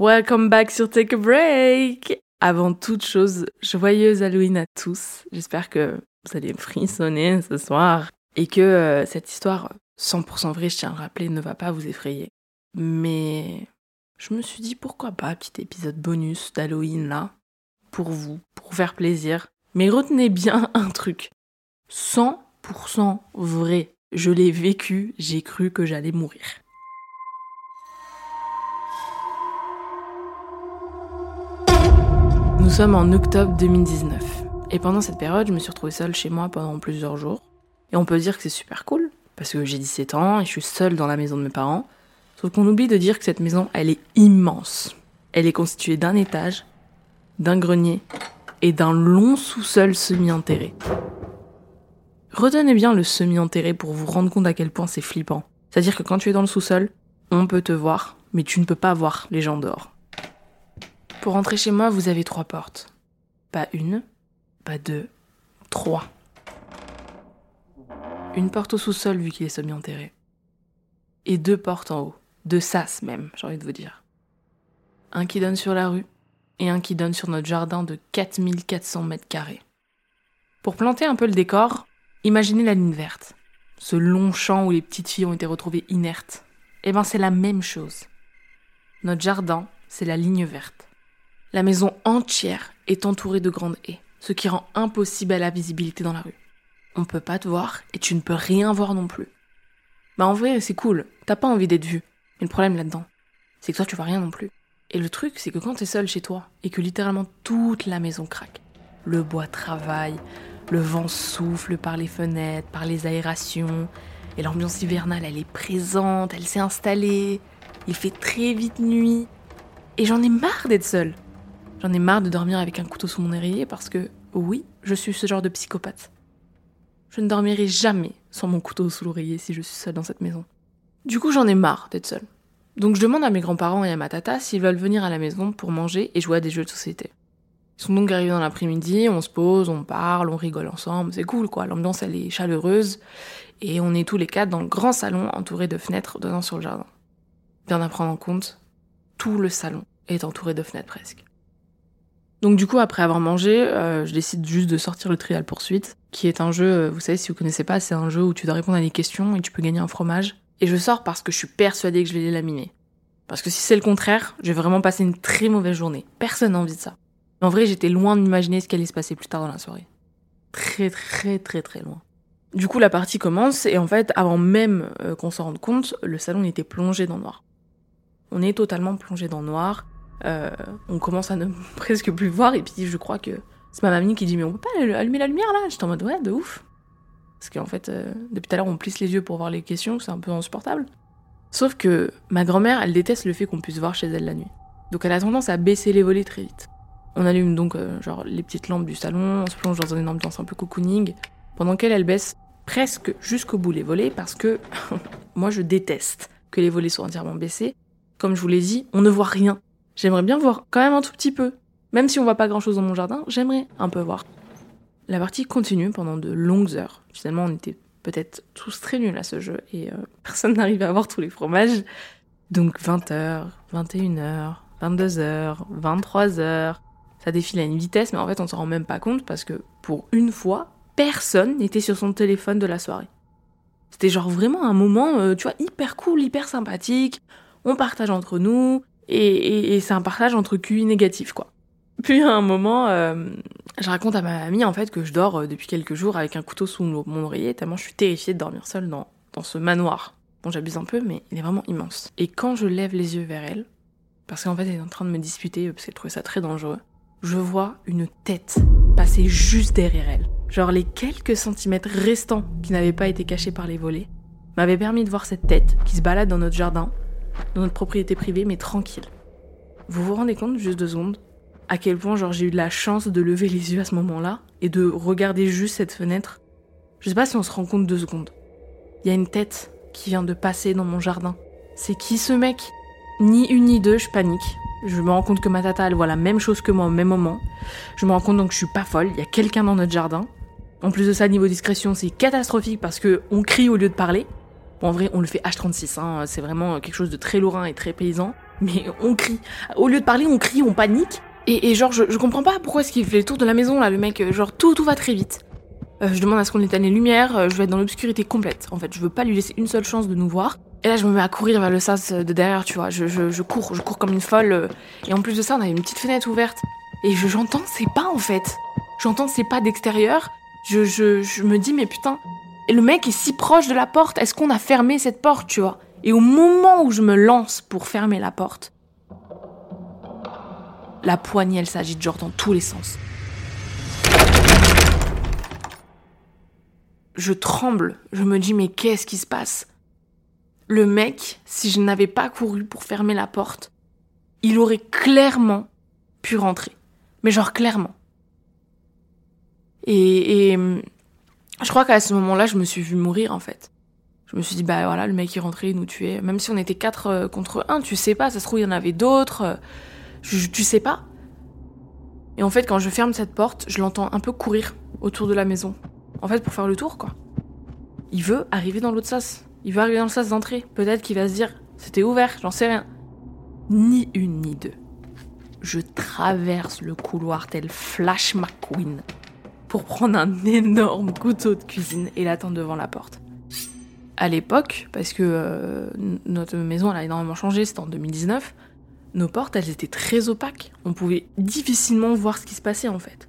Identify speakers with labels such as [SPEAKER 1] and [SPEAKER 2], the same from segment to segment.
[SPEAKER 1] Welcome back sur Take a Break Avant toute chose, joyeuse Halloween à tous. J'espère que vous allez frissonner ce soir et que euh, cette histoire 100% vraie, je tiens à le rappeler, ne va pas vous effrayer. Mais je me suis dit pourquoi pas petit épisode bonus d'Halloween là, pour vous, pour faire plaisir. Mais retenez bien un truc. 100% vrai. Je l'ai vécu, j'ai cru que j'allais mourir. Nous sommes en octobre 2019. Et pendant cette période, je me suis retrouvée seule chez moi pendant plusieurs jours. Et on peut dire que c'est super cool, parce que j'ai 17 ans et je suis seule dans la maison de mes parents. Sauf qu'on oublie de dire que cette maison, elle est immense. Elle est constituée d'un étage, d'un grenier et d'un long sous-sol semi-enterré. Retenez bien le semi-enterré pour vous rendre compte à quel point c'est flippant. C'est-à-dire que quand tu es dans le sous-sol, on peut te voir, mais tu ne peux pas voir les gens dehors. Pour rentrer chez moi, vous avez trois portes. Pas une, pas deux, trois. Une porte au sous-sol vu qu'il est semi-enterré. Et deux portes en haut. Deux sas même, j'ai envie de vous dire. Un qui donne sur la rue et un qui donne sur notre jardin de 4400 mètres carrés. Pour planter un peu le décor, imaginez la ligne verte. Ce long champ où les petites filles ont été retrouvées inertes. Eh ben c'est la même chose. Notre jardin, c'est la ligne verte. La maison entière est entourée de grandes haies, ce qui rend impossible la visibilité dans la rue. On peut pas te voir et tu ne peux rien voir non plus. Bah en vrai, c'est cool, t'as pas envie d'être vu. Mais le problème là-dedans, c'est que toi tu vois rien non plus. Et le truc, c'est que quand t'es seul chez toi et que littéralement toute la maison craque, le bois travaille, le vent souffle par les fenêtres, par les aérations, et l'ambiance hivernale elle est présente, elle s'est installée, il fait très vite nuit, et j'en ai marre d'être seule. J'en ai marre de dormir avec un couteau sous mon oreiller parce que, oui, je suis ce genre de psychopathe. Je ne dormirai jamais sans mon couteau sous l'oreiller si je suis seule dans cette maison. Du coup, j'en ai marre d'être seule. Donc je demande à mes grands-parents et à ma tata s'ils veulent venir à la maison pour manger et jouer à des jeux de société. Ils sont donc arrivés dans l'après-midi, on se pose, on parle, on rigole ensemble, c'est cool quoi, l'ambiance elle est chaleureuse et on est tous les quatre dans le grand salon entouré de fenêtres donnant sur le jardin. Bien à prendre en compte, tout le salon est entouré de fenêtres presque. Donc du coup, après avoir mangé, euh, je décide juste de sortir le Trial Poursuite, qui est un jeu, euh, vous savez, si vous connaissez pas, c'est un jeu où tu dois répondre à des questions et tu peux gagner un fromage. Et je sors parce que je suis persuadée que je vais les laminer. Parce que si c'est le contraire, je vais vraiment passer une très mauvaise journée. Personne n'a envie de ça. En vrai, j'étais loin d'imaginer ce qui allait se passer plus tard dans la soirée. Très très très très loin. Du coup, la partie commence et en fait, avant même euh, qu'on s'en rende compte, le salon était plongé dans le noir. On est totalement plongé dans le noir. Euh, on commence à ne presque plus voir et puis je crois que c'est ma mamie qui dit mais on peut pas allumer la lumière là? J'étais en mode ouais de ouf. Parce qu'en fait euh, depuis tout à l'heure on plisse les yeux pour voir les questions, c'est un peu insupportable. Sauf que ma grand-mère elle déteste le fait qu'on puisse voir chez elle la nuit. Donc elle a tendance à baisser les volets très vite. On allume donc euh, genre les petites lampes du salon, on se plonge dans une ambiance un peu cocooning, pendant qu'elle elle baisse presque jusqu'au bout les volets parce que moi je déteste que les volets soient entièrement baissés. Comme je vous l'ai dit, on ne voit rien J'aimerais bien voir quand même un tout petit peu. Même si on voit pas grand chose dans mon jardin, j'aimerais un peu voir. La partie continue pendant de longues heures. Finalement, on était peut-être tous très nuls à ce jeu et euh, personne n'arrivait à voir tous les fromages. Donc 20h, 21h, 22h, 23h. Ça défile à une vitesse, mais en fait, on s'en rend même pas compte parce que pour une fois, personne n'était sur son téléphone de la soirée. C'était genre vraiment un moment, euh, tu vois, hyper cool, hyper sympathique. On partage entre nous, et, c'est un partage entre QI négatif, quoi. Puis à un moment, euh, je raconte à ma amie en fait que je dors euh, depuis quelques jours avec un couteau sous mon oreiller, tellement je suis terrifiée de dormir seule dans, dans ce manoir. Bon, j'abuse un peu, mais il est vraiment immense. Et quand je lève les yeux vers elle, parce qu'en fait elle est en train de me disputer, parce qu'elle trouvait ça très dangereux, je vois une tête passer juste derrière elle. Genre les quelques centimètres restants qui n'avaient pas été cachés par les volets m'avaient permis de voir cette tête qui se balade dans notre jardin dans notre propriété privée, mais tranquille. Vous vous rendez compte, juste deux secondes, à quel point genre j'ai eu la chance de lever les yeux à ce moment-là et de regarder juste cette fenêtre. Je sais pas si on se rend compte deux secondes. Il y a une tête qui vient de passer dans mon jardin. C'est qui ce mec? Ni une ni deux, je panique. Je me rends compte que ma tata, elle voit la même chose que moi au même moment. Je me rends compte donc que je suis pas folle, il y a quelqu'un dans notre jardin. En plus de ça, niveau discrétion, c'est catastrophique parce que on crie au lieu de parler en vrai, on le fait H36, hein, c'est vraiment quelque chose de très lorrain et très paysan. Mais on crie. Au lieu de parler, on crie, on panique. Et, genre, je, je, comprends pas pourquoi est-ce qu'il fait les tours de la maison, là, le mec. Genre, tout, tout va très vite. Euh, je demande à ce qu'on éteigne les lumières, euh, je vais être dans l'obscurité complète. En fait, je veux pas lui laisser une seule chance de nous voir. Et là, je me mets à courir vers le sas de derrière, tu vois. Je, je, je cours, je cours comme une folle. Et en plus de ça, on avait une petite fenêtre ouverte. Et j'entends c'est pas, en fait. J'entends c'est pas d'extérieur. Je, je, je me dis, mais putain, et le mec est si proche de la porte, est-ce qu'on a fermé cette porte, tu vois? Et au moment où je me lance pour fermer la porte, la poignée, elle s'agite genre dans tous les sens. Je tremble, je me dis mais qu'est-ce qui se passe? Le mec, si je n'avais pas couru pour fermer la porte, il aurait clairement pu rentrer. Mais genre clairement. Et, et je crois qu'à ce moment-là, je me suis vue mourir en fait. Je me suis dit, bah voilà, le mec est rentré, il nous tuait. Même si on était quatre euh, contre un, tu sais pas, ça se trouve, il y en avait d'autres. Euh, tu sais pas. Et en fait, quand je ferme cette porte, je l'entends un peu courir autour de la maison. En fait, pour faire le tour, quoi. Il veut arriver dans l'autre sas. Il veut arriver dans le sas d'entrée. Peut-être qu'il va se dire, c'était ouvert, j'en sais rien. Ni une ni deux. Je traverse le couloir tel Flash McQueen pour prendre un énorme couteau de cuisine et l'attendre devant la porte. À l'époque, parce que euh, notre maison a énormément changé, c'était en 2019, nos portes, elles étaient très opaques. On pouvait difficilement voir ce qui se passait en fait.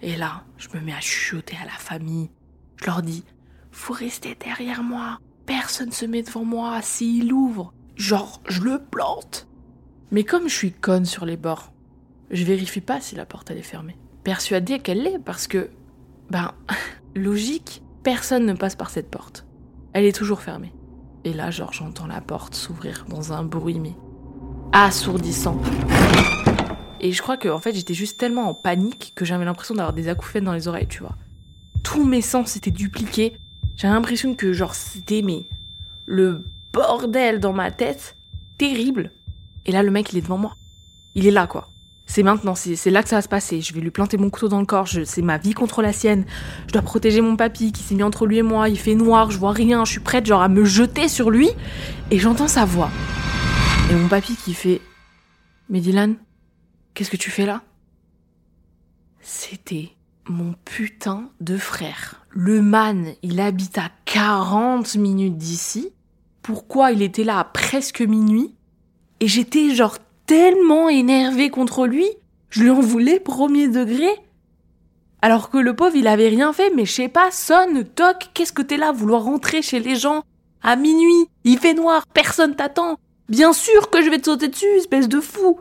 [SPEAKER 1] Et là, je me mets à chuchoter à la famille. Je leur dis Faut rester derrière moi. Personne se met devant moi. S'il ouvre, genre, je le plante. Mais comme je suis conne sur les bords, je vérifie pas si la porte elle est fermée. Persuadée qu'elle l'est parce que, ben, logique, personne ne passe par cette porte. Elle est toujours fermée. Et là, genre, j'entends la porte s'ouvrir dans un bruit mais assourdissant. Et je crois que en fait j'étais juste tellement en panique que j'avais l'impression d'avoir des acouphènes dans les oreilles, tu vois. Tous mes sens étaient dupliqués. J'avais l'impression que genre c'était mais le bordel dans ma tête, terrible. Et là le mec il est devant moi. Il est là quoi. C'est maintenant, c'est là que ça va se passer. Je vais lui planter mon couteau dans le corps. C'est ma vie contre la sienne. Je dois protéger mon papy qui s'est mis entre lui et moi. Il fait noir, je vois rien. Je suis prête genre à me jeter sur lui. Et j'entends sa voix. Et mon papy qui fait Mais Dylan, qu'est-ce que tu fais là? C'était mon putain de frère. Le man, il habite à 40 minutes d'ici. Pourquoi il était là à presque minuit? Et j'étais genre tellement énervée contre lui, je lui en voulais premier degré. Alors que le pauvre, il avait rien fait, mais je sais pas, sonne, toc, qu'est-ce que t'es là, vouloir rentrer chez les gens à minuit, il fait noir, personne t'attend. Bien sûr que je vais te sauter dessus, espèce de fou.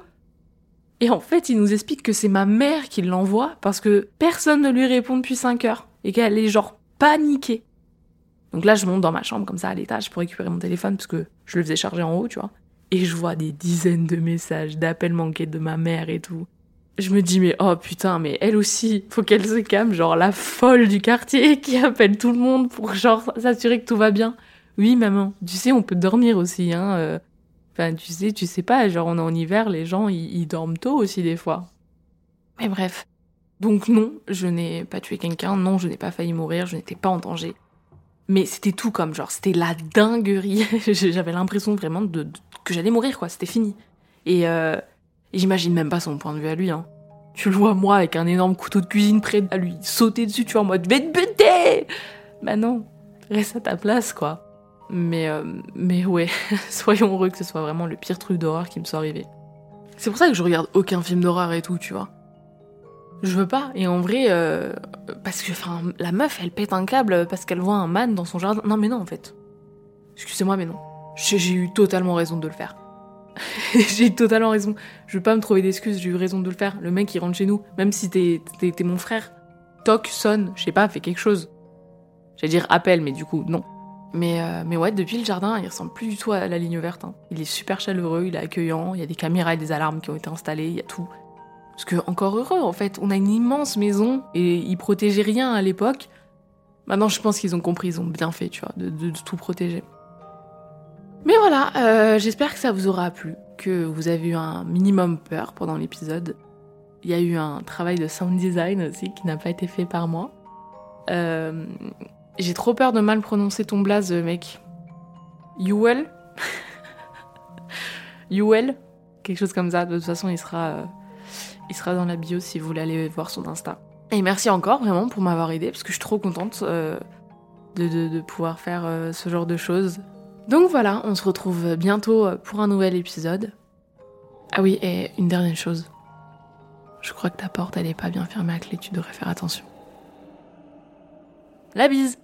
[SPEAKER 1] Et en fait, il nous explique que c'est ma mère qui l'envoie parce que personne ne lui répond depuis 5 heures et qu'elle est genre paniquée. Donc là, je monte dans ma chambre comme ça à l'étage pour récupérer mon téléphone parce que je le faisais charger en haut, tu vois. Et je vois des dizaines de messages, d'appels manqués de ma mère et tout. Je me dis, mais oh putain, mais elle aussi, faut qu'elle se calme, genre la folle du quartier qui appelle tout le monde pour genre s'assurer que tout va bien. Oui, maman, tu sais, on peut dormir aussi, hein. Euh. Enfin, tu sais, tu sais pas, genre on est en hiver, les gens, ils, dorment tôt aussi des fois. Mais bref. Donc non, je n'ai pas tué quelqu'un, non, je n'ai pas failli mourir, je n'étais pas en danger. Mais c'était tout comme genre, c'était la dinguerie. J'avais l'impression vraiment de, que j'allais mourir, quoi, c'était fini. Et, euh, j'imagine même pas son point de vue à lui, hein. Tu le vois, moi, avec un énorme couteau de cuisine prêt à lui sauter dessus, tu vois, en mode, vais te buter! Bah non, reste à ta place, quoi. Mais, euh, mais ouais, soyons heureux que ce soit vraiment le pire truc d'horreur qui me soit arrivé. C'est pour ça que je regarde aucun film d'horreur et tout, tu vois. Je veux pas. Et en vrai, euh, parce que, enfin, la meuf, elle pète un câble parce qu'elle voit un man dans son jardin. Non, mais non, en fait. Excusez-moi, mais non. J'ai eu totalement raison de le faire. j'ai eu totalement raison. Je veux pas me trouver d'excuses, j'ai eu raison de le faire. Le mec, il rentre chez nous, même si t'es mon frère. Toc, sonne, je sais pas, fais quelque chose. J'allais dire appelle, mais du coup, non. Mais, euh, mais ouais, depuis le jardin, il ressemble plus du tout à la ligne verte. Hein. Il est super chaleureux, il est accueillant, il y a des caméras et des alarmes qui ont été installées, il y a tout. Parce que, encore heureux, en fait, on a une immense maison et ils protégeaient rien à l'époque. Maintenant, je pense qu'ils ont compris, ils ont bien fait, tu vois, de, tout protéger. Mais voilà, euh, j'espère que ça vous aura plu, que vous avez eu un minimum peur pendant l'épisode. Il y a eu un travail de sound design aussi qui n'a pas été fait par moi. Euh, j'ai trop peur de mal prononcer ton blaze, mec. Youel Youel quelque chose comme ça. De toute façon, il sera, il sera dans la bio si vous voulez aller voir son Insta. Et merci encore vraiment pour m'avoir aidé parce que je suis trop contente de, de, pouvoir faire ce genre de choses. Donc voilà, on se retrouve bientôt pour un nouvel épisode. Ah oui, et une dernière chose. Je crois que ta porte, elle est pas bien fermée à clé, tu devrais faire attention. La bise